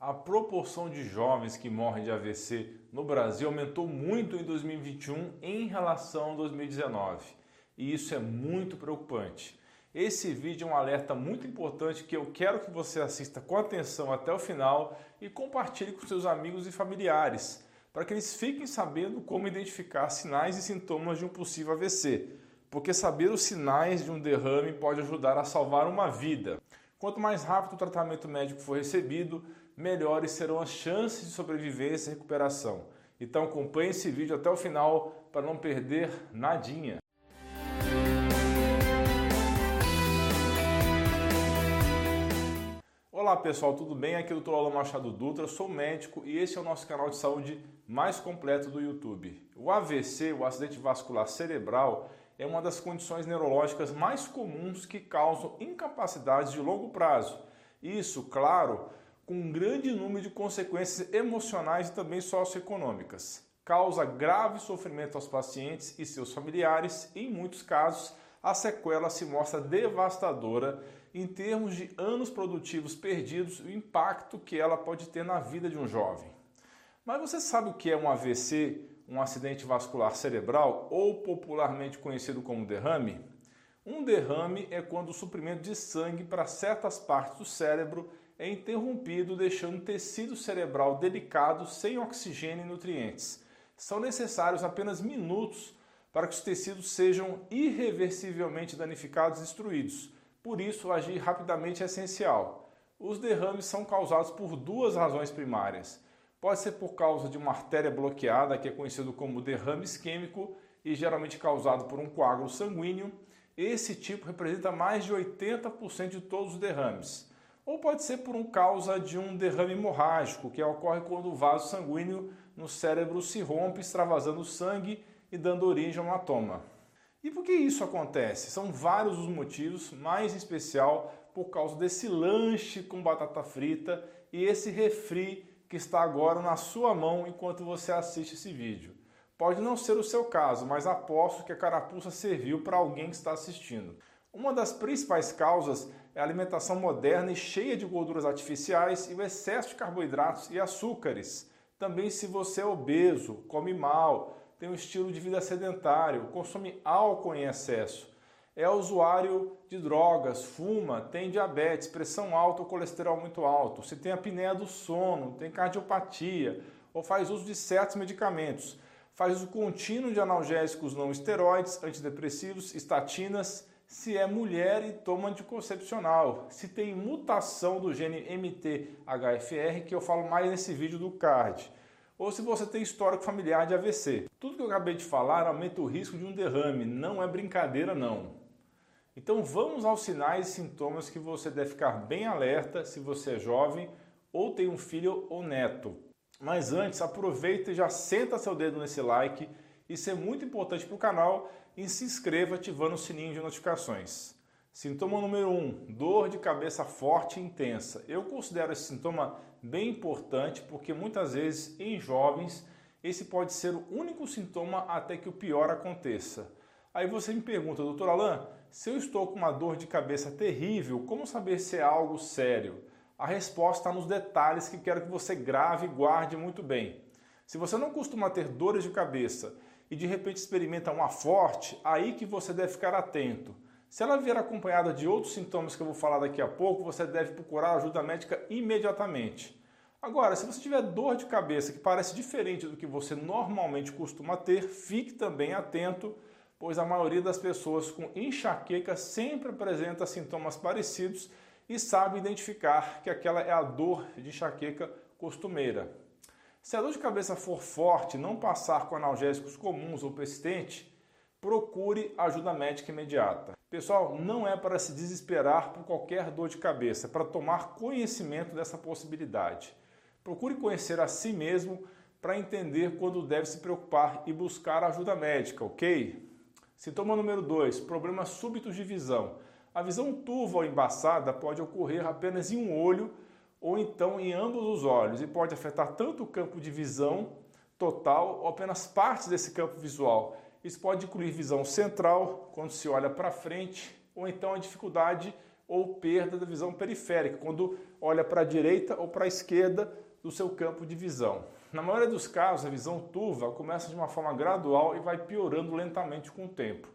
A proporção de jovens que morrem de AVC no Brasil aumentou muito em 2021 em relação a 2019. E isso é muito preocupante. Esse vídeo é um alerta muito importante que eu quero que você assista com atenção até o final e compartilhe com seus amigos e familiares, para que eles fiquem sabendo como identificar sinais e sintomas de um possível AVC, porque saber os sinais de um derrame pode ajudar a salvar uma vida. Quanto mais rápido o tratamento médico for recebido, melhores serão as chances de sobrevivência e recuperação. Então acompanhe esse vídeo até o final para não perder nadinha. Olá pessoal, tudo bem? Aqui é o Dr. Alan Machado Dutra, sou médico e esse é o nosso canal de saúde mais completo do YouTube. O AVC, o acidente vascular cerebral, é uma das condições neurológicas mais comuns que causam incapacidades de longo prazo. Isso, claro, com um grande número de consequências emocionais e também socioeconômicas. Causa grave sofrimento aos pacientes e seus familiares, e em muitos casos a sequela se mostra devastadora em termos de anos produtivos perdidos e o impacto que ela pode ter na vida de um jovem. Mas você sabe o que é um AVC um acidente vascular cerebral, ou popularmente conhecido como derrame? Um derrame é quando o suprimento de sangue para certas partes do cérebro é interrompido, deixando o tecido cerebral delicado sem oxigênio e nutrientes. São necessários apenas minutos para que os tecidos sejam irreversivelmente danificados e destruídos. Por isso, agir rapidamente é essencial. Os derrames são causados por duas razões primárias. Pode ser por causa de uma artéria bloqueada, que é conhecido como derrame isquêmico e geralmente causado por um coágulo sanguíneo. Esse tipo representa mais de 80% de todos os derrames. Ou pode ser por um causa de um derrame hemorrágico, que ocorre quando o vaso sanguíneo no cérebro se rompe, extravasando sangue e dando origem a um hematoma. E por que isso acontece? São vários os motivos, mais em especial por causa desse lanche com batata frita e esse refri que está agora na sua mão enquanto você assiste esse vídeo. Pode não ser o seu caso, mas aposto que a carapuça serviu para alguém que está assistindo. Uma das principais causas é a alimentação moderna e cheia de gorduras artificiais e o excesso de carboidratos e açúcares. Também se você é obeso, come mal, tem um estilo de vida sedentário, consome álcool em excesso, é usuário de drogas, fuma, tem diabetes, pressão alta ou colesterol muito alto, se tem apneia do sono, tem cardiopatia ou faz uso de certos medicamentos, faz uso contínuo de analgésicos não esteroides, antidepressivos, estatinas, se é mulher e toma anticoncepcional, se tem mutação do gene MTHFR, que eu falo mais nesse vídeo do card, ou se você tem histórico familiar de AVC. Tudo que eu acabei de falar aumenta o risco de um derrame, não é brincadeira não. Então vamos aos sinais e sintomas que você deve ficar bem alerta se você é jovem ou tem um filho ou neto. Mas antes, aproveita e já senta seu dedo nesse like. Isso é muito importante para o canal e se inscreva ativando o sininho de notificações. Sintoma número 1, um, dor de cabeça forte e intensa. Eu considero esse sintoma bem importante porque muitas vezes em jovens esse pode ser o único sintoma até que o pior aconteça. Aí você me pergunta, doutor Alain, se eu estou com uma dor de cabeça terrível, como saber se é algo sério? A resposta está nos detalhes que quero que você grave e guarde muito bem. Se você não costuma ter dores de cabeça e de repente experimenta uma forte, aí que você deve ficar atento. Se ela vier acompanhada de outros sintomas que eu vou falar daqui a pouco, você deve procurar ajuda médica imediatamente. Agora, se você tiver dor de cabeça que parece diferente do que você normalmente costuma ter, fique também atento pois a maioria das pessoas com enxaqueca sempre apresenta sintomas parecidos e sabe identificar que aquela é a dor de enxaqueca costumeira. Se a dor de cabeça for forte não passar com analgésicos comuns ou persistente, procure ajuda médica imediata. Pessoal, não é para se desesperar por qualquer dor de cabeça, é para tomar conhecimento dessa possibilidade. Procure conhecer a si mesmo para entender quando deve se preocupar e buscar ajuda médica, ok? Sintoma número 2, problemas súbitos de visão. A visão turva ou embaçada pode ocorrer apenas em um olho ou então em ambos os olhos e pode afetar tanto o campo de visão total ou apenas partes desse campo visual. Isso pode incluir visão central, quando se olha para frente, ou então a dificuldade ou perda da visão periférica, quando olha para a direita ou para a esquerda do seu campo de visão. Na maioria dos casos, a visão turva começa de uma forma gradual e vai piorando lentamente com o tempo.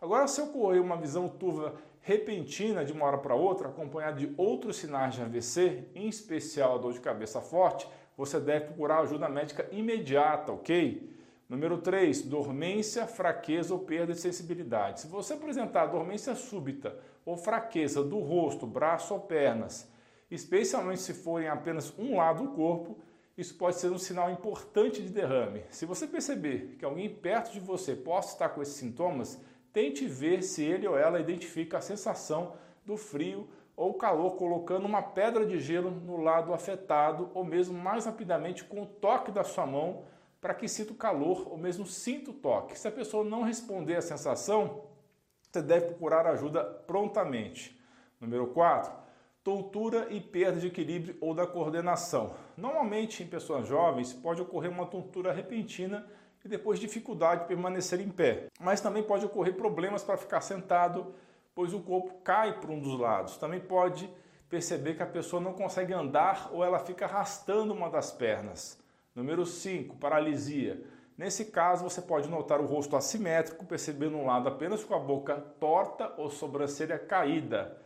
Agora, se ocorrer uma visão turva repentina de uma hora para outra, acompanhada de outros sinais de AVC, em especial a dor de cabeça forte, você deve procurar ajuda médica imediata, ok? Número 3, dormência, fraqueza ou perda de sensibilidade. Se você apresentar dormência súbita ou fraqueza do rosto, braço ou pernas, especialmente se forem apenas um lado do corpo, isso pode ser um sinal importante de derrame. Se você perceber que alguém perto de você possa estar com esses sintomas, tente ver se ele ou ela identifica a sensação do frio ou calor colocando uma pedra de gelo no lado afetado ou mesmo mais rapidamente com o toque da sua mão para que sinta o calor ou mesmo sinta o toque. Se a pessoa não responder à sensação, você deve procurar ajuda prontamente. Número 4, tontura e perda de equilíbrio ou da coordenação. Normalmente em pessoas jovens pode ocorrer uma tontura repentina e depois dificuldade de permanecer em pé. Mas também pode ocorrer problemas para ficar sentado, pois o corpo cai para um dos lados. Também pode perceber que a pessoa não consegue andar ou ela fica arrastando uma das pernas. Número 5, paralisia. Nesse caso, você pode notar o rosto assimétrico, percebendo um lado apenas com a boca torta ou sobrancelha caída.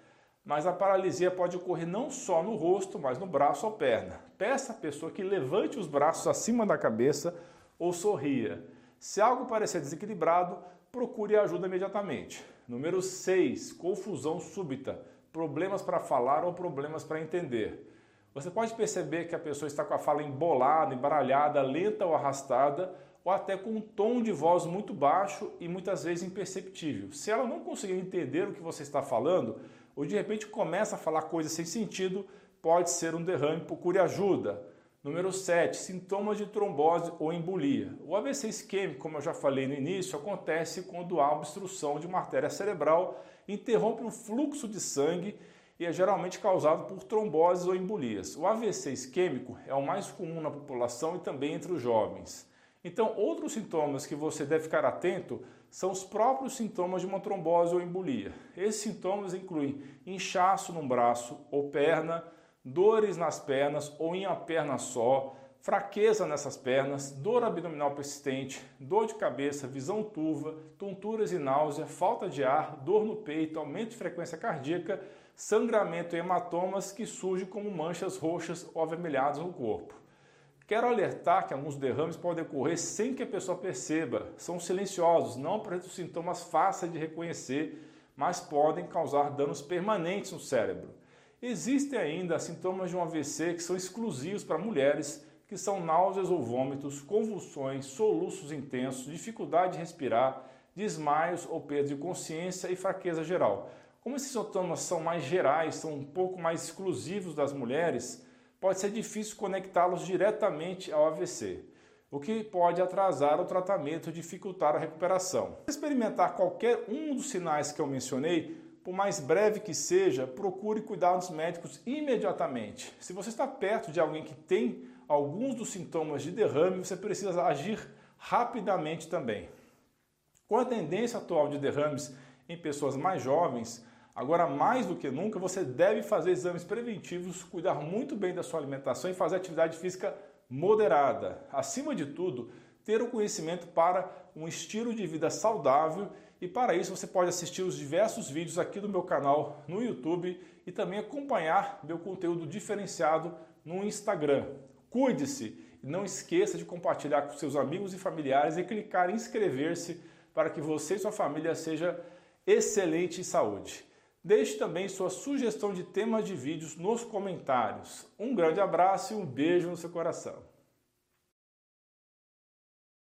Mas a paralisia pode ocorrer não só no rosto, mas no braço ou perna. Peça à pessoa que levante os braços acima da cabeça ou sorria. Se algo parecer desequilibrado, procure ajuda imediatamente. Número 6, confusão súbita, problemas para falar ou problemas para entender. Você pode perceber que a pessoa está com a fala embolada, embaralhada, lenta ou arrastada, ou até com um tom de voz muito baixo e muitas vezes imperceptível. Se ela não conseguir entender o que você está falando, ou de repente começa a falar coisas sem sentido, pode ser um derrame, procure ajuda. Número 7, sintomas de trombose ou embolia. O AVC isquêmico, como eu já falei no início, acontece quando há obstrução de uma artéria cerebral, interrompe o fluxo de sangue e é geralmente causado por tromboses ou embolias. O AVC isquêmico é o mais comum na população e também entre os jovens. Então, outros sintomas que você deve ficar atento são os próprios sintomas de uma trombose ou embolia. Esses sintomas incluem inchaço no braço ou perna, dores nas pernas ou em uma perna só, fraqueza nessas pernas, dor abdominal persistente, dor de cabeça, visão turva, tonturas e náusea, falta de ar, dor no peito, aumento de frequência cardíaca sangramento e hematomas que surgem como manchas roxas ou avermelhadas no corpo. Quero alertar que alguns derrames podem ocorrer sem que a pessoa perceba. São silenciosos, não apresentam sintomas fáceis de reconhecer, mas podem causar danos permanentes no cérebro. Existem ainda sintomas de um AVC que são exclusivos para mulheres, que são náuseas ou vômitos, convulsões, soluços intensos, dificuldade de respirar, desmaios ou perda de consciência e fraqueza geral. Como esses sintomas são mais gerais, são um pouco mais exclusivos das mulheres, pode ser difícil conectá-los diretamente ao AVC, o que pode atrasar o tratamento e dificultar a recuperação. Se experimentar qualquer um dos sinais que eu mencionei, por mais breve que seja, procure cuidados médicos imediatamente. Se você está perto de alguém que tem alguns dos sintomas de derrame, você precisa agir rapidamente também. Com a tendência atual de derrames em pessoas mais jovens, Agora, mais do que nunca, você deve fazer exames preventivos, cuidar muito bem da sua alimentação e fazer atividade física moderada. Acima de tudo, ter o conhecimento para um estilo de vida saudável e para isso você pode assistir os diversos vídeos aqui do meu canal no YouTube e também acompanhar meu conteúdo diferenciado no Instagram. Cuide-se e não esqueça de compartilhar com seus amigos e familiares e clicar em inscrever-se para que você e sua família seja excelente em saúde. Deixe também sua sugestão de temas de vídeos nos comentários. Um grande abraço e um beijo no seu coração.